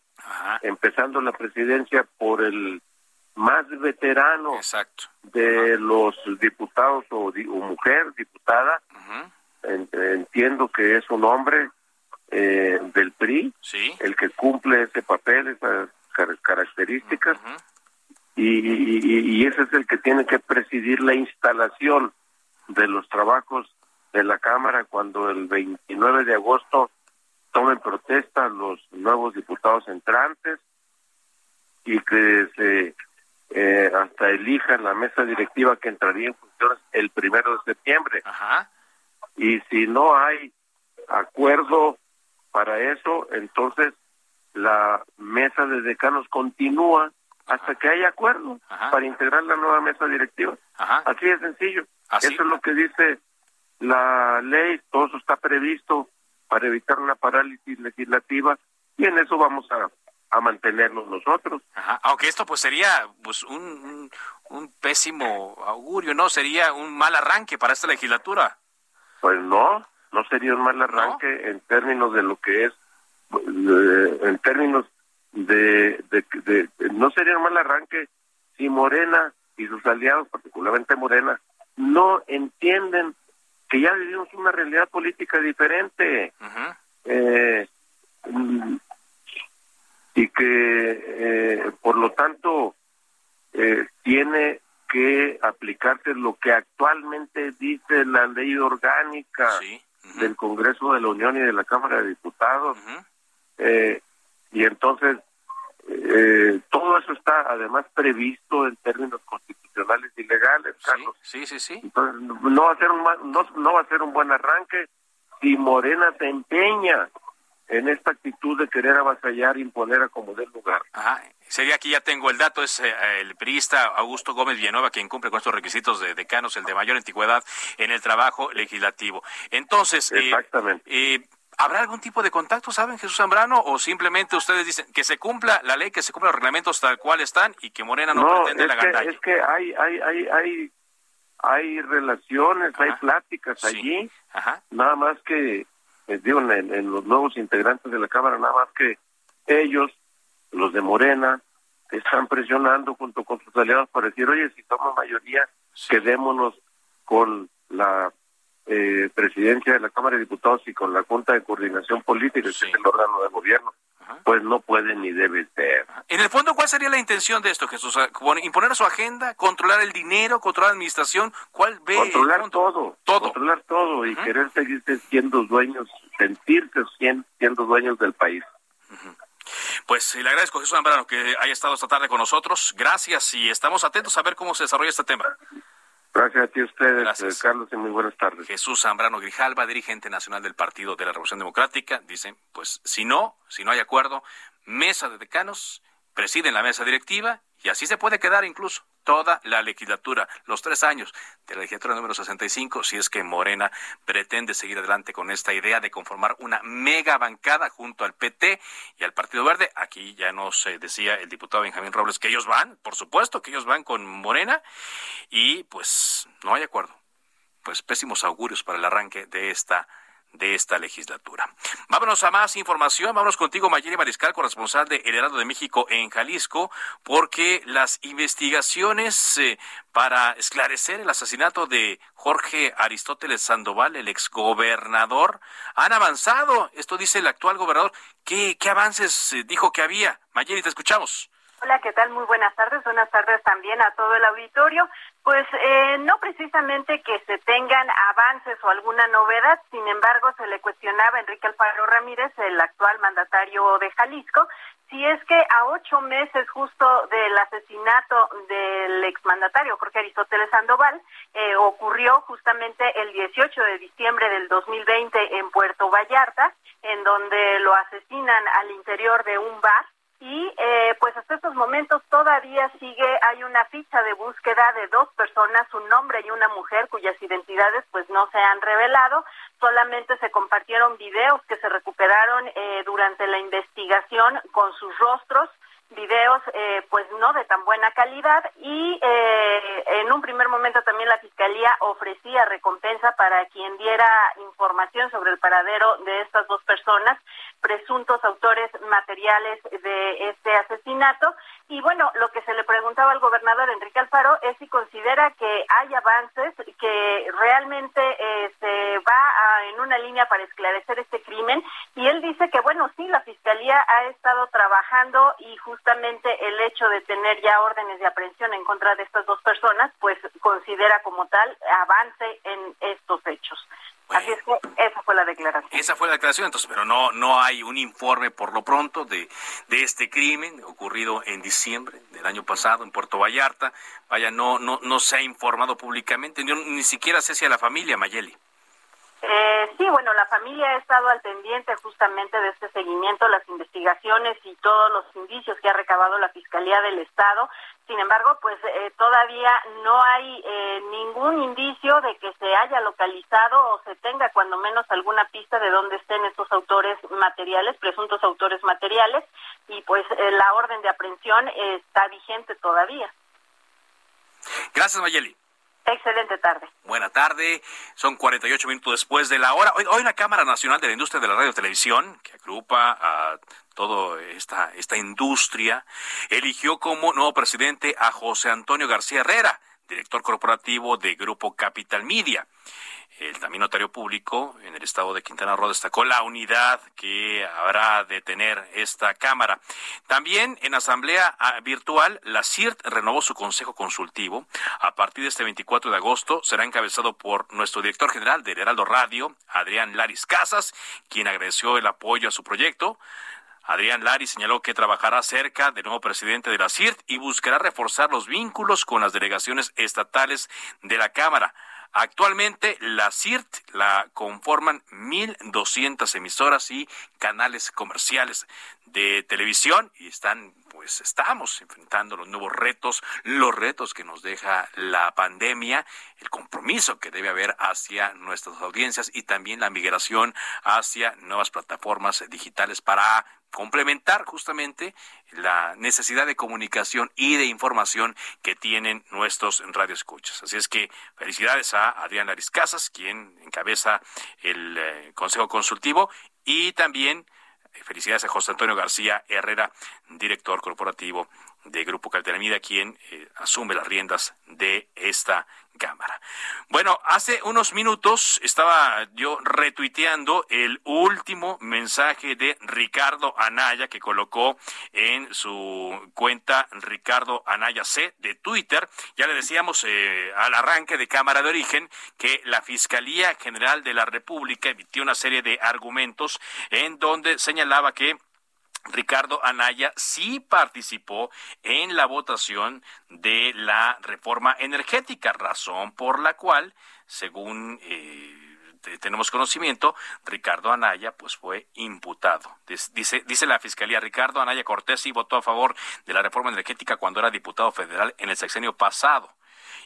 Speaker 14: empezando la presidencia por el más veterano de los diputados o, mujer diputada. entiendo que es un hombre eh, del PRI, el que cumple ese papel, esas características, y, y ese es el que tiene que presidir la instalación de los trabajos de la Cámara cuando el 29 de agosto tomen protesta los nuevos diputados entrantes y que se eh, hasta elijan la mesa directiva que entraría en funciones el primero de septiembre. Y si no hay acuerdo para eso, entonces la mesa de decanos continúa hasta que haya acuerdo para integrar la nueva mesa directiva. Así de sencillo. Eso es lo que dice la ley, todo eso está previsto para evitar una parálisis legislativa y en eso vamos a, a mantenernos nosotros.
Speaker 1: Aunque esto pues sería pues un, un, pésimo augurio, ¿no? Sería un mal arranque para esta legislatura.
Speaker 14: Pues no, no sería un mal arranque en términos de lo que es, en términos de, de, de, no sería un mal arranque si Morena y sus aliados, particularmente Morena, no entienden que ya vivimos una realidad política diferente eh, y que eh, por lo tanto eh, tiene que aplicarse lo que actualmente dice la ley orgánica del Congreso de la Unión y de la Cámara de Diputados. Y entonces eh, todo eso está además previsto en términos constitucionales y legales, Carlos.
Speaker 1: Sí, sí, sí.
Speaker 14: Entonces, no va a ser un, no, no va a ser un buen arranque si Morena se empeña en esta actitud de querer avasallar, imponer a como del lugar.
Speaker 1: Ajá. Sería aquí ya tengo el dato, es eh, el priista Augusto Gómez Villanueva quien cumple con estos requisitos de decanos, el de mayor antigüedad en el trabajo legislativo. Entonces,
Speaker 14: eh, Exactamente.
Speaker 1: Eh, ¿habrá algún tipo de contacto, saben, Jesús Zambrano? ¿O simplemente ustedes dicen que se cumpla la ley, que se cumplan los reglamentos tal cual están y que Morena no, pretende la
Speaker 14: gandalla? Es que hay, hay, hay, hay, hay relaciones, hay pláticas allí,
Speaker 1: Ajá.
Speaker 14: nada más que digo, en, los nuevos integrantes de la Cámara, nada más que ellos, los de Morena, están presionando junto con sus aliados para decir, oye, si somos mayoría, quedémonos con la eh, presidencia de la Cámara de Diputados y con la Junta de Coordinación Política, que es el órgano de gobierno pues no puede ni debe ser.
Speaker 1: En el fondo, ¿cuál sería la intención de esto, Jesús? ¿Imponer su agenda? ¿Controlar el dinero? ¿Controlar la administración? ¿Cuál ve?
Speaker 14: Controlar todo, todo. Controlar todo y querer seguir siendo dueños, sentirse siendo dueños del país.
Speaker 1: Pues le agradezco, Jesús Zambrano, que haya estado esta tarde con nosotros. Gracias y estamos atentos a ver cómo se desarrolla este tema.
Speaker 14: Gracias a ti ustedes, eh, Carlos, y muy buenas tardes.
Speaker 1: Jesús Zambrano Grijalva, dirigente nacional del Partido de la Revolución Democrática, dice, pues si no, si no hay acuerdo, mesa de decanos, presiden la mesa directiva y así se puede quedar incluso toda la legislatura, los tres años de la legislatura número 65, si es que Morena pretende seguir adelante con esta idea de conformar una mega bancada junto al PT y al Partido Verde. Aquí ya nos decía el diputado Benjamín Robles que ellos van, por supuesto que ellos van con Morena y pues no hay acuerdo. Pues pésimos augurios para el arranque de esta de esta legislatura. Vámonos a más información. Vámonos contigo, Mayeli Mariscal, corresponsal de El Heraldo de México en Jalisco, porque las investigaciones eh, para esclarecer el asesinato de Jorge Aristóteles Sandoval, el exgobernador, han avanzado. Esto dice el actual gobernador. ¿Qué, qué avances eh, dijo que había? Mayeli, te escuchamos.
Speaker 15: Hola, ¿qué tal? Muy buenas tardes. Buenas tardes también a todo el auditorio. Pues eh, no precisamente que se tengan avances o alguna novedad, sin embargo, se le cuestionaba a Enrique Alfaro Ramírez, el actual mandatario de Jalisco, si es que a ocho meses justo del asesinato del exmandatario Jorge Aristóteles Sandoval, eh, ocurrió justamente el 18 de diciembre del 2020 en Puerto Vallarta, en donde lo asesinan al interior de un bar y eh, pues hasta estos momentos todavía sigue hay una ficha de búsqueda de dos personas un hombre y una mujer cuyas identidades pues no se han revelado. Solamente se compartieron videos que se recuperaron eh, durante la investigación con sus rostros videos eh, pues no de tan buena calidad y eh, en un primer momento también la fiscalía ofrecía recompensa para quien diera información sobre el paradero de estas dos personas presuntos autores materiales de este asesinato. Y bueno lo que se le preguntaba al gobernador Enrique Alfaro es si considera que hay avances que realmente eh, se va en una línea para esclarecer este crimen. Y él dice que bueno sí la fiscalía ha estado trabajando y justamente el hecho de tener ya órdenes de aprehensión en contra de estas dos personas, pues considera como tal avance en estos hechos. Así es que esa fue la declaración.
Speaker 1: Esa fue la declaración, entonces, pero no no hay un informe por lo pronto de, de este crimen ocurrido en diciembre del año pasado en Puerto Vallarta. Vaya, no no no se ha informado públicamente, ni, ni siquiera sé si a la familia Mayeli.
Speaker 15: Eh, sí, bueno, la familia ha estado al pendiente justamente de este seguimiento, las investigaciones y todos los indicios que ha recabado la Fiscalía del Estado. Sin embargo, pues eh, todavía no hay eh, ningún indicio de que se haya localizado o se tenga cuando menos alguna pista de dónde estén estos autores materiales, presuntos autores materiales, y pues eh, la orden de aprehensión está vigente todavía.
Speaker 1: Gracias, Mayeli.
Speaker 15: Excelente tarde.
Speaker 1: Buena tarde. Son 48 minutos después de la hora. Hoy, hoy la Cámara Nacional de la Industria de la Radio y Televisión, que agrupa a toda esta, esta industria, eligió como nuevo presidente a José Antonio García Herrera, director corporativo de Grupo Capital Media. El también notario público en el estado de Quintana Roo destacó la unidad que habrá de tener esta Cámara. También en asamblea ah, virtual, la CIRT renovó su consejo consultivo. A partir de este 24 de agosto será encabezado por nuestro director general del Heraldo Radio, Adrián Laris Casas, quien agradeció el apoyo a su proyecto Adrián Lari señaló que trabajará cerca del nuevo presidente de la CIRT y buscará reforzar los vínculos con las delegaciones estatales de la Cámara. Actualmente la CIRT la conforman 1.200 emisoras y canales comerciales de televisión y están pues estamos enfrentando los nuevos retos, los retos que nos deja la pandemia, el compromiso que debe haber hacia nuestras audiencias y también la migración hacia nuevas plataformas digitales para complementar justamente la necesidad de comunicación y de información que tienen nuestros radioescuchas. Así es que felicidades a Adrián Laris Casas, quien encabeza el eh, Consejo Consultivo, y también Felicidades a José Antonio García Herrera, director corporativo de Grupo Calteramida, quien eh, asume las riendas de esta Cámara. Bueno, hace unos minutos estaba yo retuiteando el último mensaje de Ricardo Anaya que colocó en su cuenta Ricardo Anaya C de Twitter. Ya le decíamos eh, al arranque de Cámara de Origen que la Fiscalía General de la República emitió una serie de argumentos en donde señalaba que Ricardo Anaya sí participó en la votación de la reforma energética, razón por la cual, según eh, tenemos conocimiento, Ricardo Anaya pues fue imputado. Dice, dice la Fiscalía, Ricardo Anaya Cortés sí votó a favor de la reforma energética cuando era diputado federal en el sexenio pasado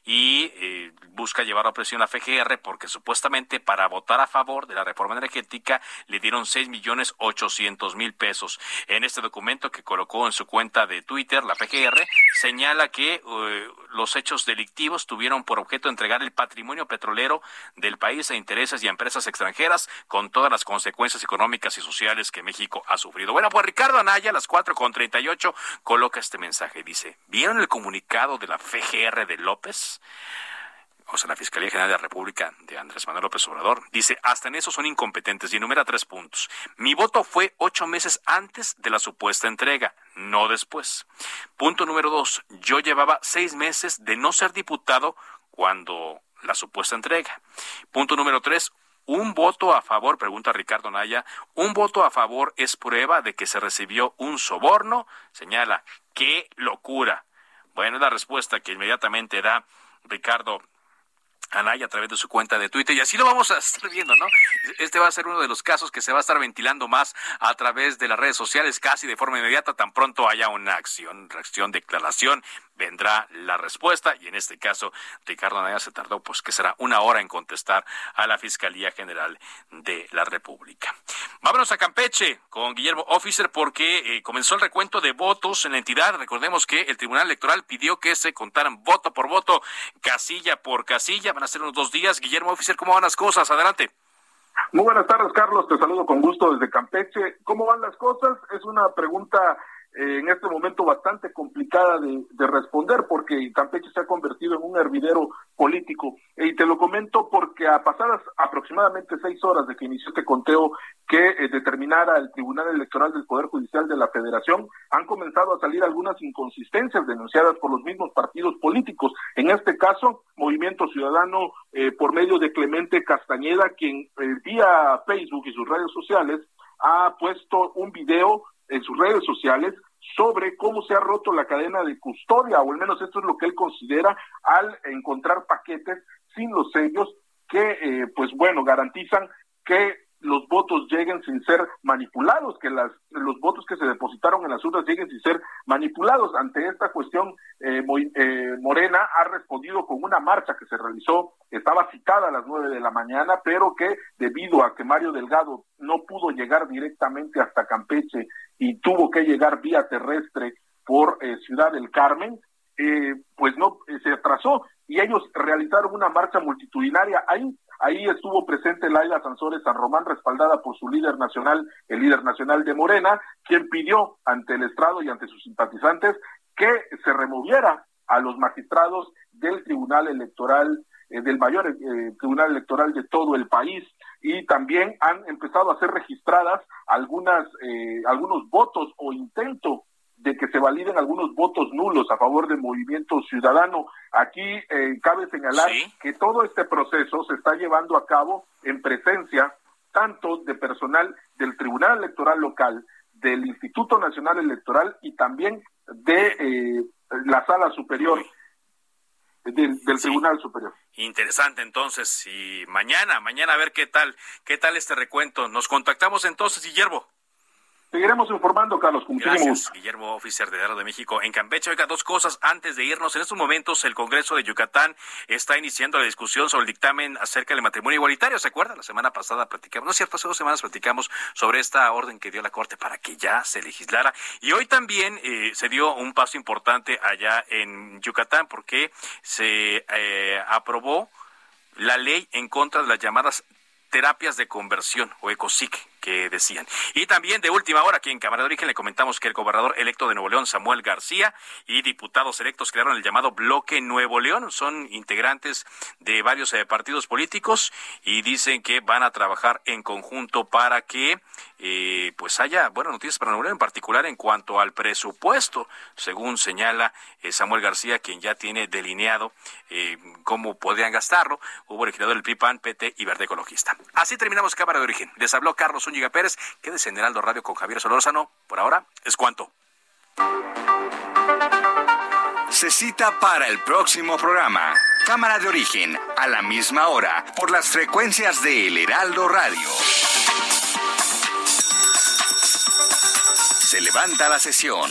Speaker 1: y eh, busca llevar a presión a FGR porque supuestamente para votar a favor de la reforma energética le dieron seis millones ochocientos mil pesos. En este documento que colocó en su cuenta de Twitter, la FGR señala que eh, los hechos delictivos tuvieron por objeto entregar el patrimonio petrolero del país a intereses y a empresas extranjeras con todas las consecuencias económicas y sociales que México ha sufrido. Bueno, pues Ricardo Anaya, a las cuatro con treinta y ocho, coloca este mensaje. Dice, ¿vieron el comunicado de la FGR de López? O sea, la Fiscalía General de la República de Andrés Manuel López Obrador, dice, hasta en eso son incompetentes y enumera tres puntos. Mi voto fue ocho meses antes de la supuesta entrega, no después. Punto número dos, yo llevaba seis meses de no ser diputado cuando la supuesta entrega. Punto número tres, un voto a favor, pregunta Ricardo Naya, un voto a favor es prueba de que se recibió un soborno, señala, qué locura. Bueno, la respuesta que inmediatamente da Ricardo Anaya a través de su cuenta de Twitter y así lo vamos a estar viendo, ¿no? Este va a ser uno de los casos que se va a estar ventilando más a través de las redes sociales casi de forma inmediata tan pronto haya una acción, reacción, declaración vendrá la respuesta y en este caso Ricardo Anaya se tardó pues que será una hora en contestar a la Fiscalía General de la República. Vámonos a Campeche con Guillermo Officer porque eh, comenzó el recuento de votos en la entidad. Recordemos que el Tribunal Electoral pidió que se contaran voto por voto, casilla por casilla. Van a ser unos dos días. Guillermo Officer, ¿cómo van las cosas? Adelante.
Speaker 16: Muy buenas tardes, Carlos. Te saludo con gusto desde Campeche. ¿Cómo van las cosas? Es una pregunta eh, en este momento bastante complicada de, responder porque Campeche se ha convertido en un hervidero político. Y te lo comento porque a pasadas aproximadamente seis horas de que inició este conteo que eh, determinara el Tribunal Electoral del Poder Judicial de la Federación, han comenzado a salir algunas inconsistencias denunciadas por los mismos partidos políticos. En este caso, Movimiento Ciudadano, eh, por medio de Clemente Castañeda, quien vía Facebook y sus redes sociales ha puesto un video en sus redes sociales sobre cómo se ha roto la cadena de custodia, o al menos esto es lo que él considera al encontrar paquetes sin los sellos que, eh, pues bueno, garantizan que los votos lleguen sin ser manipulados, que las, los votos que se depositaron en las urnas lleguen sin ser manipulados. Ante esta cuestión, eh, eh, Morena ha respondido con una marcha que se realizó, estaba citada a las nueve de la mañana, pero que debido a que Mario Delgado no pudo llegar directamente hasta Campeche y tuvo que llegar vía terrestre por eh, Ciudad del Carmen, pues no se atrasó y ellos realizaron una marcha multitudinaria. Ahí Ahí estuvo presente Laila Sansores San Román, respaldada por su líder nacional, el líder nacional de Morena, quien pidió ante el estrado y ante sus simpatizantes que se removiera a los magistrados del Tribunal Electoral, eh, del mayor eh, Tribunal Electoral de todo el país. Y también han empezado a ser registradas algunas, eh, algunos votos o intento de que se validen algunos votos nulos a favor del movimiento ciudadano. Aquí eh, cabe señalar que todo este proceso se está llevando a cabo en presencia tanto de personal del Tribunal Electoral Local, del Instituto Nacional Electoral y también de eh, la Sala Superior del, Tribunal Superior.
Speaker 1: Interesante entonces y mañana, mañana a ver qué tal, qué tal este recuento. Nos contactamos entonces, Guillermo.
Speaker 16: Seguiremos informando, Carlos, con
Speaker 1: Gracias, Guillermo, oficial de Daro de México en Campeche. Oiga, dos cosas antes de irnos. En estos momentos, el Congreso de Yucatán está iniciando la discusión sobre el dictamen acerca del matrimonio igualitario. ¿Se acuerdan? La semana pasada platicamos, no es cierto, hace dos semanas platicamos sobre esta orden que dio la Corte para que ya se legislara. Y hoy también eh, se dio un paso importante allá en Yucatán porque se eh, aprobó la ley en contra de las llamadas terapias de conversión o ECOSIC que decían. Y también de última hora, aquí en Cámara de Origen le comentamos que el gobernador electo de Nuevo León, Samuel García, y diputados electos crearon el llamado Bloque Nuevo León. Son integrantes de varios eh, partidos políticos y dicen que van a trabajar en conjunto para que eh, pues haya buenas noticias para Nuevo León, en particular en cuanto al presupuesto, según señala eh, Samuel García, quien ya tiene delineado cómo podrían gastarlo. Hubo legislador del PIPAN, PT y Verde Ecologista. Así terminamos Cámara de Origen. Les habló Carlos Zúñiga Pérez. Quédese en Heraldo Radio con Javier Solórzano. Por ahora, es cuanto.
Speaker 17: Se cita para el próximo programa. Cámara de origen, a la misma hora, por las frecuencias de El Heraldo Radio. Se levanta la sesión.